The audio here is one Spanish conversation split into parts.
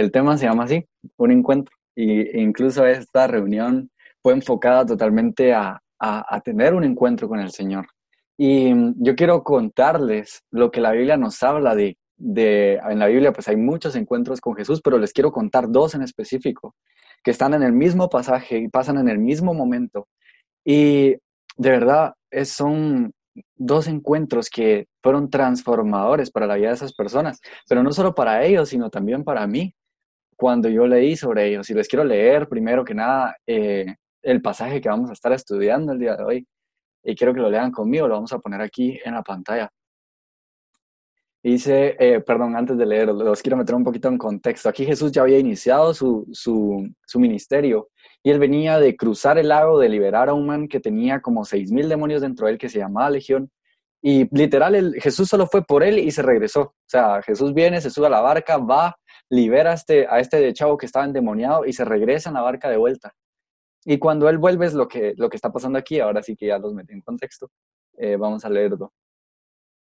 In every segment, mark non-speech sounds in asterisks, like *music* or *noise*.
El tema se llama así, un encuentro. Y incluso esta reunión fue enfocada totalmente a, a, tener un encuentro con el Señor. Y yo quiero contarles lo que la Biblia nos habla de, de, en la Biblia pues hay muchos encuentros con Jesús, pero les quiero contar dos en específico, que están en el mismo pasaje y pasan en el mismo momento. Y de verdad es, son dos encuentros que fueron transformadores para la vida de esas personas, pero no solo para ellos, sino también para mí, cuando yo leí sobre ellos. Y les quiero leer primero que nada eh, el pasaje que vamos a estar estudiando el día de hoy. Y quiero que lo lean conmigo, lo vamos a poner aquí en la pantalla. Dice, eh, perdón, antes de leer, los quiero meter un poquito en contexto. Aquí Jesús ya había iniciado su, su, su ministerio y él venía de cruzar el lago, de liberar a un man que tenía como seis mil demonios dentro de él, que se llamaba Legión. Y literal, el, Jesús solo fue por él y se regresó. O sea, Jesús viene, se sube a la barca, va, libera a este, a este chavo que estaba endemoniado y se regresa en la barca de vuelta. Y cuando él vuelve es lo que, lo que está pasando aquí, ahora sí que ya los metí en contexto, eh, vamos a leerlo.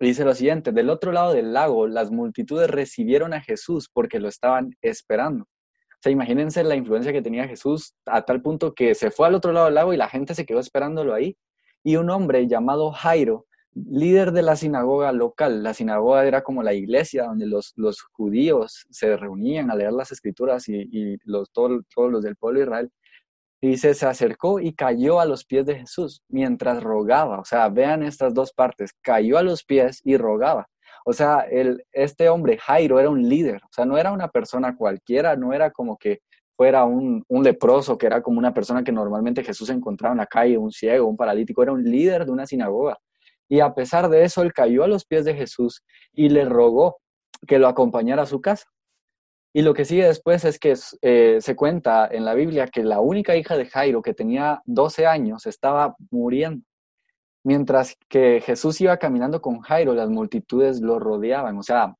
Dice lo siguiente, del otro lado del lago las multitudes recibieron a Jesús porque lo estaban esperando. O sea, imagínense la influencia que tenía Jesús a tal punto que se fue al otro lado del lago y la gente se quedó esperándolo ahí. Y un hombre llamado Jairo, líder de la sinagoga local, la sinagoga era como la iglesia donde los, los judíos se reunían a leer las escrituras y, los, todos, todos los del pueblo de Israel, y dice, se acercó y cayó a los pies de Jesús mientras rogaba. O sea, vean estas dos partes, cayó a los pies y rogaba. O sea, el, este hombre, Jairo, era un líder. O sea, no era una persona cualquiera, no era como que fuera un, un, leproso, que era como una persona que normalmente Jesús encontraba en la calle, un ciego, un paralítico, era un líder de una sinagoga. Y a pesar de eso, él cayó a los pies de Jesús y le rogó que lo acompañara a su casa. Y lo que sigue después es que eh, se cuenta en la Biblia que la única hija de Jairo, que tenía 12 años, estaba muriendo. Mientras que Jesús iba caminando con Jairo, las multitudes lo rodeaban. O sea,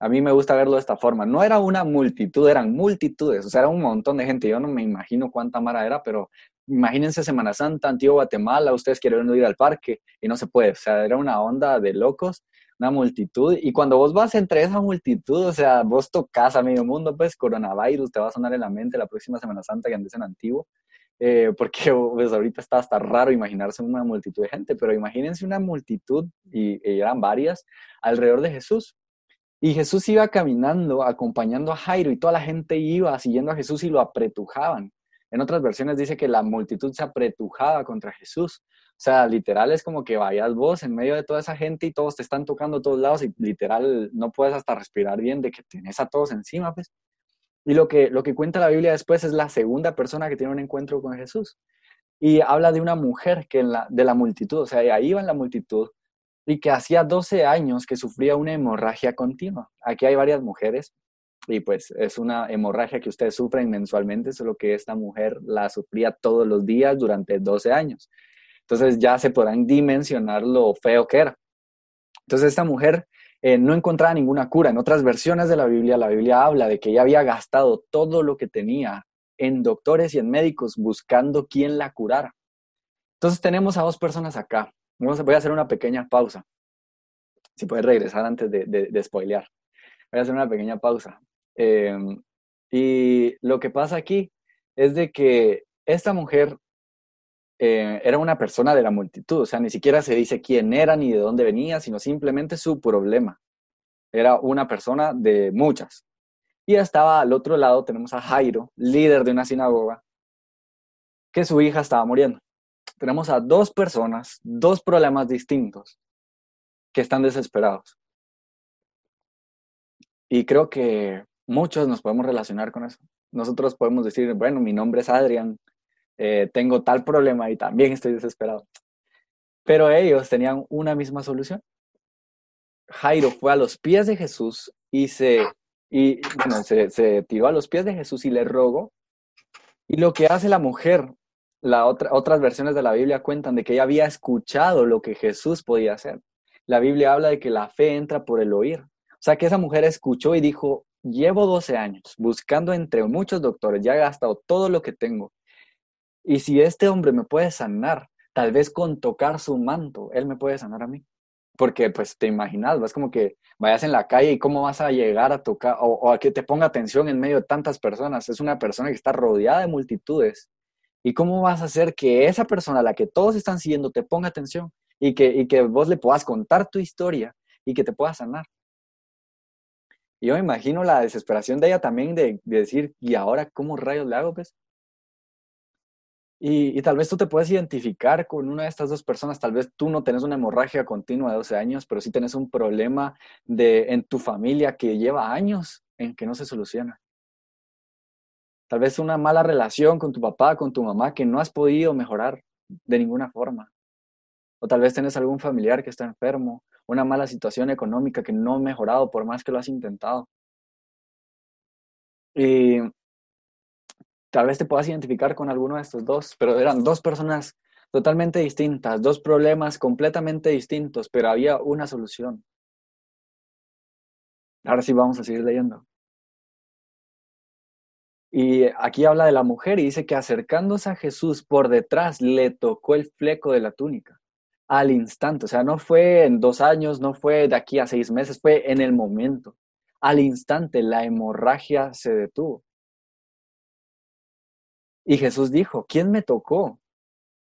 a mí me gusta verlo de esta forma. No era una multitud, eran multitudes. O sea, era un montón de gente. Yo no me imagino cuánta mara era, pero imagínense Semana Santa, Antiguo Guatemala, ustedes quieren ir al parque y no se puede. O sea, era una onda de locos una multitud. Y cuando vos vas entre esa multitud, o sea, vos tocas a medio mundo, pues coronavirus te va a sonar en la mente la próxima Semana Santa que andes en Antiguo. Eh, porque *laughs* pues, ahorita está hasta raro imaginarse una multitud de gente, pero imagínense una multitud, y, y eran varias, alrededor de Jesús. Y Jesús iba caminando, acompañando a Jairo, y toda la gente iba siguiendo a Jesús y lo apretujaban. En otras versiones dice que la multitud se apretujaba contra Jesús. O sea, literal es como que vayas vos en medio de toda esa gente y todos te están tocando a todos lados y literal no puedes hasta respirar bien de que tenés a todos encima, pues. Y lo que, lo que cuenta la Biblia después es la segunda persona que tiene un encuentro con Jesús. Y habla de una mujer que en la, de la multitud, o sea, ahí va en la multitud, y que hacía 12 años que sufría una hemorragia continua. Aquí hay varias mujeres, y pues es una hemorragia que ustedes sufren mensualmente, solo que esta mujer la sufría todos los días durante 12 años. Entonces ya se podrán dimensionar lo feo que era. Entonces esta mujer eh, no encontraba ninguna cura. En otras versiones de la Biblia, la Biblia habla de que ella había gastado todo lo que tenía en doctores y en médicos buscando quién la curara. Entonces tenemos a dos personas acá. Voy a hacer una pequeña pausa. Si puedes regresar antes de, de, spoilear. Voy a hacer una pequeña pausa. Em, y lo que pasa aquí es de que esta mujer eh, era una persona de la multitud, o sea, ni siquiera se dice quién era ni de dónde venía, sino simplemente su problema. Era una persona de muchas. Y estaba al otro lado, tenemos a Jairo, líder de una sinagoga, que su hija estaba muriendo. Tenemos a dos personas, dos problemas distintos, que están desesperados. Y creo que muchos nos podemos relacionar con eso. Nosotros podemos decir, bueno, mi nombre es Adrián, eh, tengo tal problema y también estoy desesperado. Pero ellos tenían una misma solución. Jairo fue a los pies de Jesús y se, y, bueno, se, tiró a los pies de Jesús y le rogó. Y lo que hace la mujer, la otra, otras versiones de la Biblia cuentan de que ella había escuchado lo que Jesús podía hacer. La Biblia habla de que la fe entra por el oír. O sea, que esa mujer escuchó y dijo, llevo 12 años buscando entre muchos doctores, ya he gastado todo lo que tengo y si este hombre me puede sanar, tal vez con tocar su manto, él me puede sanar a mí. porque pues te imaginas, vas como que vayas en la calle y cómo vas a llegar a tocar o, a que te ponga atención en medio de tantas personas. Es una persona que está rodeada de multitudes. ¿Y cómo vas a hacer que esa persona a la que todos están siguiendo te ponga atención y que, y que vos le puedas contar tu historia y que te pueda sanar? Y yo me imagino la desesperación de ella también de, de decir, ¿y ahora cómo rayos le hago? Pues? Y, y, tal vez tú te puedes identificar con una de estas dos personas. Tal vez tú no tenés una hemorragia continua de 12 años, pero sí tenés un problema de, en tu familia que lleva años en que no se soluciona. Tal vez una mala relación con tu papá, con tu mamá, que no has podido mejorar de ninguna forma. O tal vez tenés algún familiar que está enfermo, una mala situación económica que no ha mejorado por más que lo has intentado. Y tal vez te puedas identificar con alguno de estos dos, pero eran dos personas totalmente distintas, dos problemas completamente distintos, pero había una solución. Ahora sí vamos a seguir leyendo. Y aquí habla de la mujer y dice que acercándose a Jesús por detrás le tocó el fleco de la túnica al instante. O sea, no fue en dos años, no fue de aquí a seis meses, fue en el momento. Al instante la hemorragia se detuvo. Y Jesús dijo, ¿quién me tocó?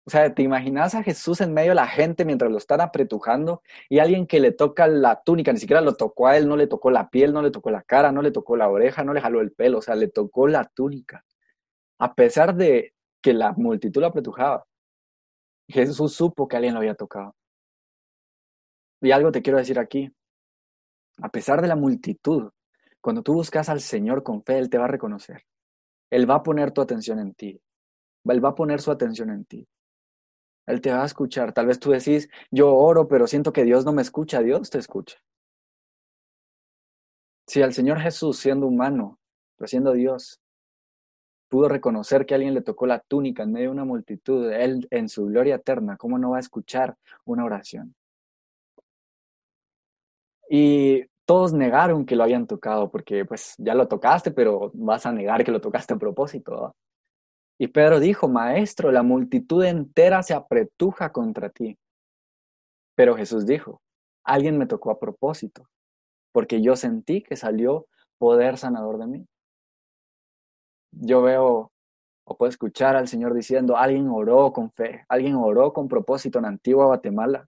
O sea, ¿te imaginas a Jesús en medio de la gente mientras lo están apretujando y alguien que le toca la túnica, ni siquiera lo tocó a él, no le tocó la piel, no le tocó la cara, no le tocó la oreja, no le jaló el pelo, o sea, le tocó la túnica. A pesar de que la multitud lo apretujaba, Jesús supo que alguien lo había tocado. Y algo te quiero decir aquí. A pesar de la multitud, cuando tú buscas al Señor con fe, Él te va a reconocer. Él va a poner tu atención en ti. Él va a poner su atención en ti. Él te va a escuchar. Tal vez tú decís, yo oro, pero siento que Dios no me escucha. Dios te escucha. Si al Señor Jesús, siendo humano, pero siendo Dios, pudo reconocer que alguien le tocó la túnica en medio de una multitud, Él en su gloria eterna, ¿cómo no va a escuchar una oración? Y todos negaron que lo habían tocado, porque pues ya lo tocaste, pero vas a negar que lo tocaste a propósito. Y Pedro dijo, Maestro, la multitud entera se apretuja contra ti. Pero Jesús dijo, alguien me tocó a propósito, porque yo sentí que salió poder sanador de mí. Yo veo o puedo escuchar al Señor diciendo, alguien oró con fe, alguien oró con propósito en Antigua Guatemala,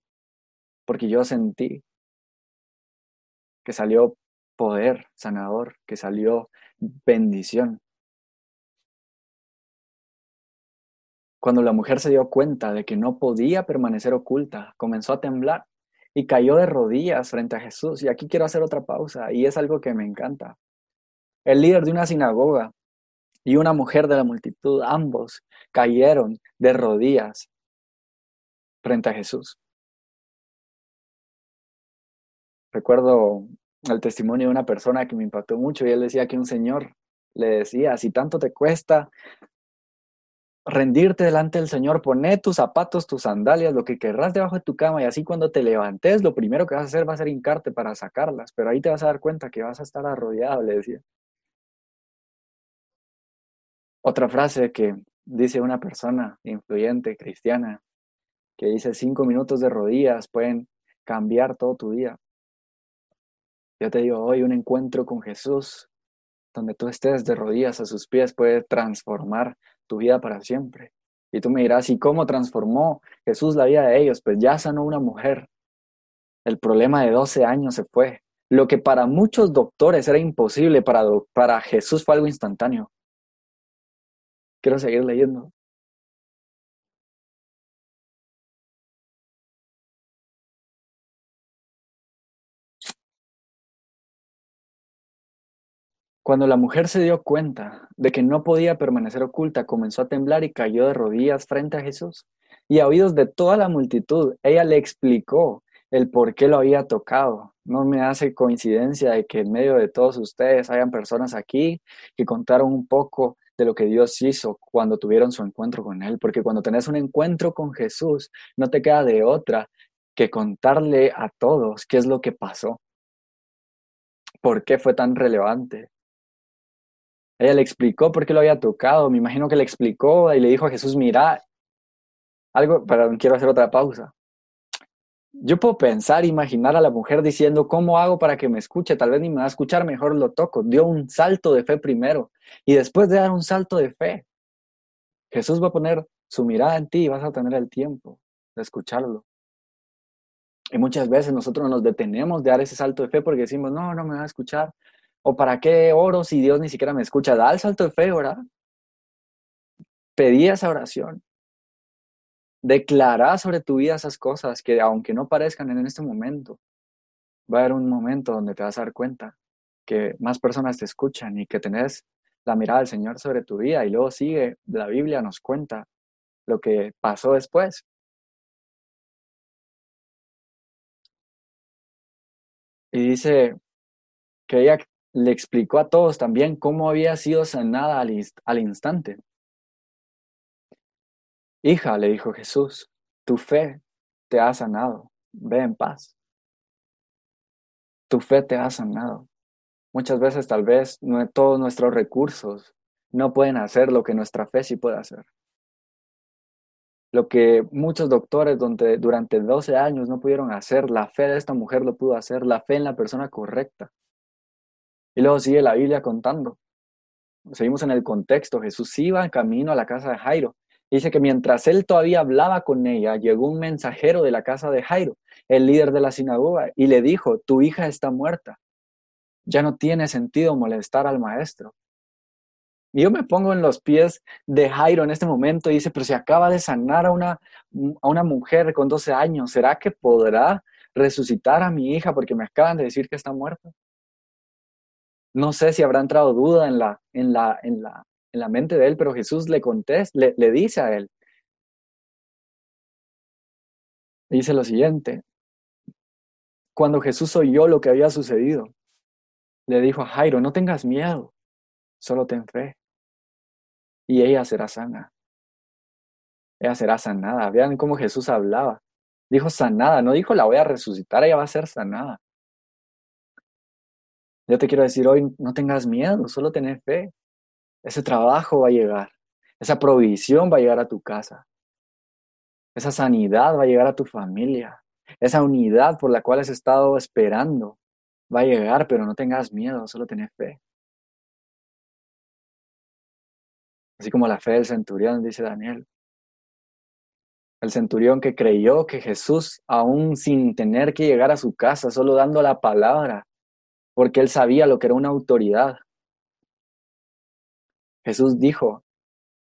porque yo sentí que salió poder sanador, que salió bendición. Cuando la mujer se dio cuenta de que no podía permanecer oculta, comenzó a temblar y cayó de rodillas frente a Jesús. Y aquí quiero hacer otra pausa, y es algo que me encanta. El líder de una sinagoga y una mujer de la multitud, ambos cayeron de rodillas frente a Jesús. Recuerdo el testimonio de una persona que me impactó mucho y él decía que un señor le decía, si tanto te cuesta rendirte delante del Señor, poné tus zapatos, tus sandalias, lo que querrás debajo de tu cama y así cuando te levantes, lo primero que vas a hacer va a ser hincarte para sacarlas, pero ahí te vas a dar cuenta que vas a estar arrodillado, le decía. Otra frase que dice una persona influyente, cristiana, que dice cinco minutos de rodillas pueden cambiar todo tu día. Yo te digo, hoy un encuentro con Jesús, donde tú estés de rodillas a sus pies, puede transformar tu vida para siempre. Y tú me dirás, ¿y cómo transformó Jesús la vida de ellos? Pues ya sanó una mujer. El problema de 12 años se fue. Lo que para muchos doctores era imposible, para, para Jesús fue algo instantáneo. Quiero seguir leyendo. Cuando la mujer se dio cuenta de que no podía permanecer oculta, comenzó a temblar y cayó de rodillas frente a Jesús. Y a oídos de toda la multitud, ella le explicó el por qué lo había tocado. No me hace coincidencia de que en medio de todos ustedes hayan personas aquí que contaron un poco de lo que Dios hizo cuando tuvieron su encuentro con Él. Porque cuando tenés un encuentro con Jesús, no te queda de otra que contarle a todos qué es lo que pasó. ¿Por qué fue tan relevante? Ella le explicó por qué lo había tocado. Me imagino que le explicó y le dijo a Jesús, mira, algo, pero quiero hacer otra pausa. Yo puedo pensar, imaginar a la mujer diciendo, ¿cómo hago para que me escuche? Tal vez ni me va a escuchar, mejor lo toco. Dio un salto de fe primero. Y después de dar un salto de fe, Jesús va a poner su mirada en ti y vas a tener el tiempo de escucharlo. Y muchas veces nosotros nos detenemos de dar ese salto de fe porque decimos, no, no me va a escuchar. O para qué oro si Dios ni siquiera me escucha. Da el salto de fe, ¿verdad? Pedí esa oración. Declara sobre tu vida esas cosas que aunque no parezcan en este momento, va a haber un momento donde te vas a dar cuenta que más personas te escuchan y que tenés la mirada del Señor sobre tu vida y luego sigue, la Biblia nos cuenta lo que pasó después. Y dice que ella le explicó a todos también cómo había sido sanada al, al instante. Hija, le dijo Jesús, tu fe te ha sanado, ve en paz. Tu fe te ha sanado. Muchas veces tal vez no, todos nuestros recursos no pueden hacer lo que nuestra fe sí puede hacer. Lo que muchos doctores donde, durante 12 años no pudieron hacer, la fe de esta mujer lo pudo hacer, la fe en la persona correcta. Y luego sigue la Biblia contando. Seguimos en el contexto. Jesús iba en camino a la casa de Jairo. Dice que mientras él todavía hablaba con ella, llegó un mensajero de la casa de Jairo, el líder de la sinagoga, y le dijo, tu hija está muerta ya no tiene sentido molestar al maestro. Y yo me pongo en los pies de Jairo en este momento y dice, pero si acaba de sanar a una, a una mujer con 12 años, ¿será que podrá resucitar a mi hija porque me acaban de decir que está muerta? No sé si habrá entrado duda en la, en la, en la, en la mente de él, pero Jesús le contesta, le, le dice a él. Dice lo siguiente, cuando Jesús oyó lo que había sucedido, le dijo a Jairo, no tengas miedo, solo ten fe. Y ella será sana. Ella será sanada. Vean cómo Jesús hablaba. Dijo sanada, no dijo la voy a resucitar, ella va a ser sanada. Yo te quiero decir hoy, no tengas miedo, solo ten fe. Ese trabajo va a llegar. Esa provisión va a llegar a tu casa. Esa sanidad va a llegar a tu familia. Esa unidad por la cual has estado esperando va a llegar, pero no tengas miedo, solo tenés fe. Así como la fe del centurión, dice Daniel. El centurión que creyó que Jesús, aún sin tener que llegar a su casa, solo dando la palabra, porque él sabía lo que era una autoridad. Jesús dijo,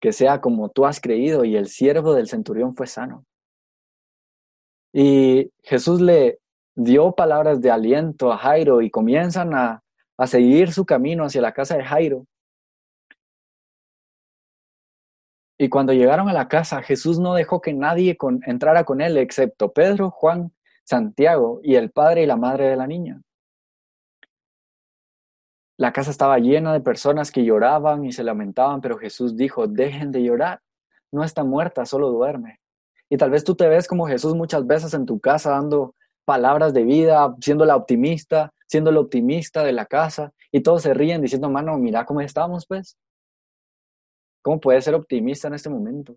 que sea como tú has creído, y el siervo del centurión fue sano. Y Jesús le dio palabras de aliento a Jairo y comienzan a, seguir su camino hacia la casa de Jairo. Y cuando llegaron a la casa, Jesús no dejó que nadie entrara con él, excepto Pedro, Juan, Santiago y el padre y la madre de la niña. La casa estaba llena de personas que lloraban y se lamentaban, pero Jesús dijo, dejen de llorar, no está muerta, solo duerme. Y tal vez tú te ves como Jesús muchas veces en tu casa dando palabras de vida, siendo la optimista, siendo el optimista de la casa, y todos se ríen diciendo, mano, mira cómo estamos, pues. ¿Cómo puedes ser optimista en este momento?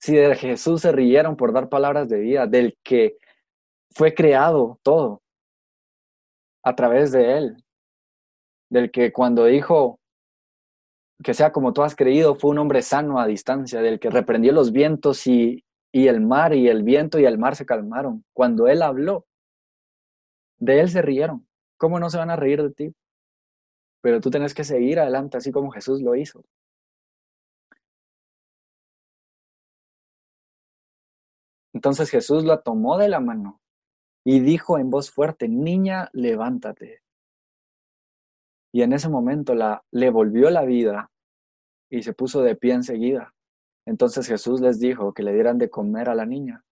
Si de Jesús se rieron por dar palabras de vida, del que fue creado todo a través de él, del que cuando dijo que sea como tú has creído, fue un hombre sano a distancia, del que reprendió los vientos y y el mar y el viento y el mar se calmaron. Cuando él habló, de él se rieron. ¿Cómo no se van a reír de ti? Pero tú tienes que seguir adelante así como Jesús lo hizo. Entonces Jesús la tomó de la mano y dijo en voz fuerte, niña, levántate. Y en ese momento la, le volvió la vida y se puso de pie enseguida. Entonces Jesús les dijo que le dieran de comer a la niña.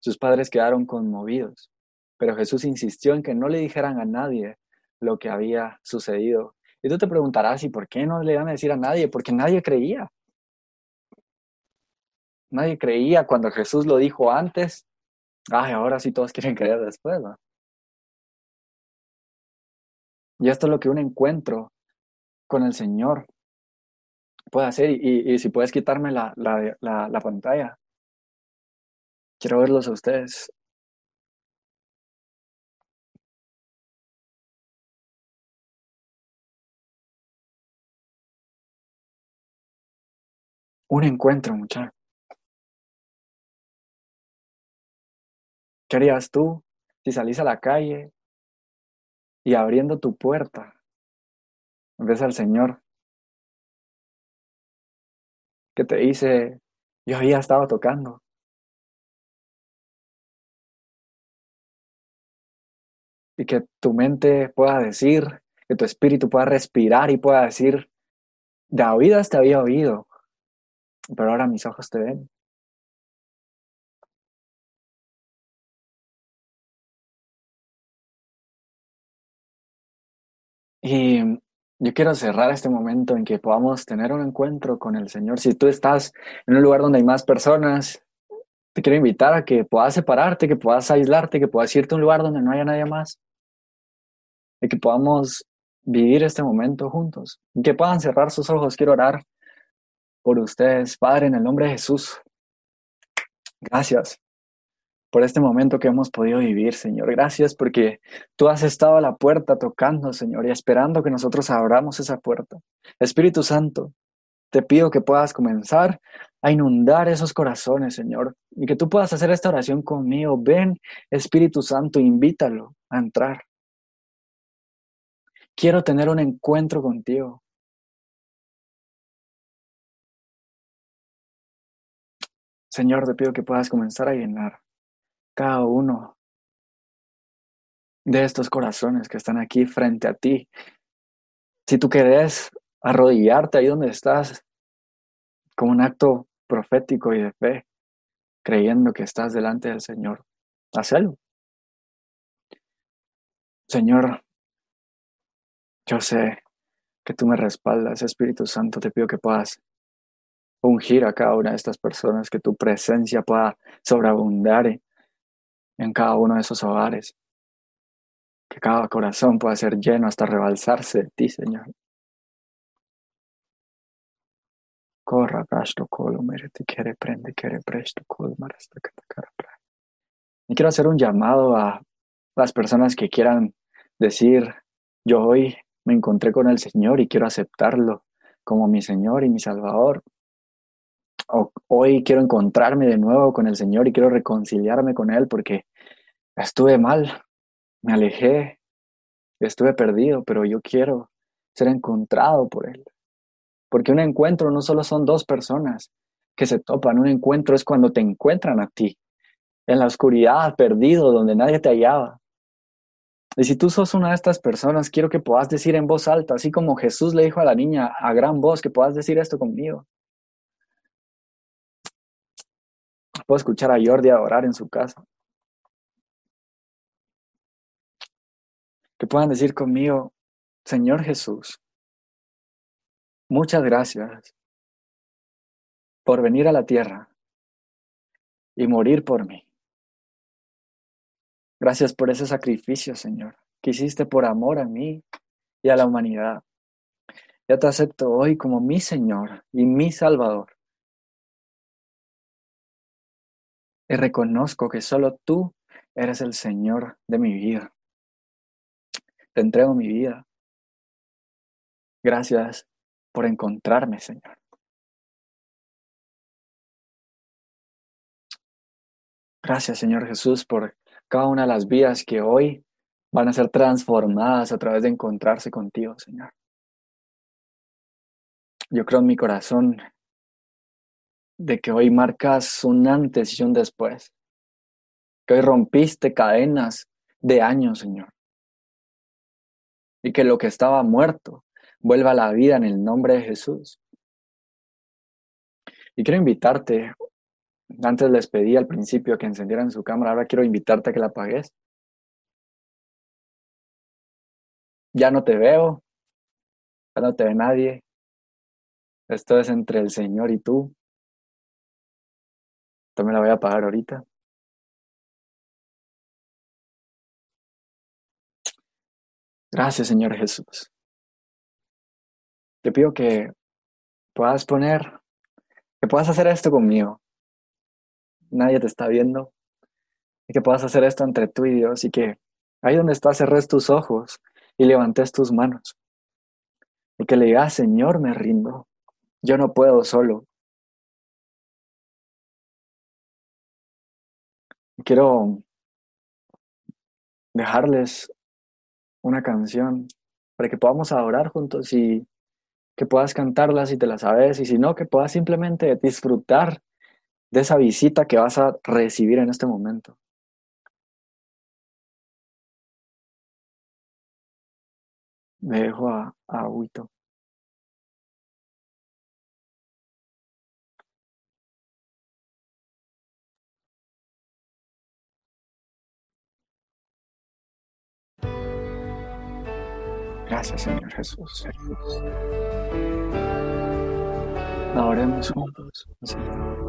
Sus padres quedaron conmovidos, pero Jesús insistió en que no le dijeran a nadie lo que había sucedido. Y tú te preguntarás, ¿y por qué no le iban a decir a nadie? Porque nadie creía. Nadie creía cuando Jesús lo dijo antes. Ay, ahora sí todos quieren creer después. ¿no? Y esto es lo que un encuentro con el Señor puede hacer y, si puedes quitarme la, la, la, pantalla. Quiero verlos a ustedes. Un encuentro, muchachos. ¿Qué harías tú si salís a la calle y abriendo tu puerta ves al Señor que te dice, yo había estado tocando? Y que tu mente pueda decir, que tu espíritu pueda respirar y pueda decir, David te había oído, pero ahora mis ojos te ven. Y yo quiero cerrar este momento en que podamos tener un encuentro con el Señor. Si tú estás en un lugar donde hay más personas, te quiero invitar a que puedas separarte, que puedas aislarte, que puedas irte a un lugar donde no haya nadie más. Y que podamos vivir este momento juntos. Y que puedan cerrar sus ojos. Quiero orar por ustedes, Padre, en el nombre de Jesús. Gracias por este momento que hemos podido vivir, Señor. Gracias porque tú has estado a la puerta tocando, Señor, y esperando que nosotros abramos esa puerta. Espíritu Santo, te pido que puedas comenzar a inundar esos corazones, Señor, y que tú puedas hacer esta oración conmigo. Ven, Espíritu Santo, invítalo a entrar. Quiero tener un encuentro contigo. Señor, te pido que puedas comenzar a llenar cada uno de estos corazones que están aquí frente a ti. Si tú querés arrodillarte ahí donde estás, como un acto profético y de fe, creyendo que estás delante del Señor, hazlo. Señor, yo sé que tú me respaldas, Espíritu Santo, te pido que puedas ungir a cada una de estas personas, que tu presencia pueda sobreabundar en cada uno de esos hogares. Que cada corazón pueda ser lleno hasta rebalsarse de ti, Señor. Corra, presto, colo, merete, quiere, prende, quiere, presto, colo, marasta, Y quiero hacer un llamado a las personas que quieran decir, yo hoy me encontré con el Señor y quiero aceptarlo como mi Señor y mi Salvador hoy quiero encontrarme de nuevo con el Señor y quiero reconciliarme con Él porque estuve mal, me alejé, estuve perdido, pero yo quiero ser encontrado por Él. Porque un encuentro no solo son dos personas que se topan, un encuentro es cuando te encuentran a ti, en la oscuridad, perdido, donde nadie te hallaba. Y si tú sos una de estas personas, quiero que puedas decir en voz alta, así como Jesús le dijo a la niña a gran voz, que puedas decir esto conmigo. Puedo escuchar a Jordi orar en su casa. Que puedan decir conmigo, Señor Jesús, muchas gracias por venir a la tierra y morir por mí. Gracias por ese sacrificio, Señor, que hiciste por amor a mí y a la humanidad. Ya te acepto hoy como mi Señor y mi Salvador. Y reconozco que solo tú eres el Señor de mi vida. Te entrego mi vida. Gracias por encontrarme, Señor. Gracias, Señor Jesús, por cada una de las vidas que hoy van a ser transformadas a través de encontrarse contigo, Señor. Yo creo en mi corazón de que hoy marcas un antes y un después. Que hoy rompiste cadenas de años, Señor. Y que lo que estaba muerto vuelva a la vida en el nombre de Jesús. Y quiero invitarte, antes les pedí al principio que encendieran su cámara, ahora quiero invitarte a que la apagues. Ya no te veo, ya no te ve nadie. Esto es entre el Señor y tú. También la voy a apagar ahorita. Gracias, Señor Jesús. Te pido que puedas poner, que puedas hacer esto conmigo. nadie te está viendo, y que puedas hacer esto entre tú y Dios y que ahí donde estás cerres tus ojos y levantes tus manos. Y que le digas, Señor, me rindo. Yo no puedo solo. Quiero dejarles una canción para que podamos adorar juntos y que puedas cantarla si te la sabes y si no, que puedas simplemente disfrutar de esa visita que vas a recibir en este momento. Me dejo a, a Gracias, Señor Jesús. Oremos juntos, Señor.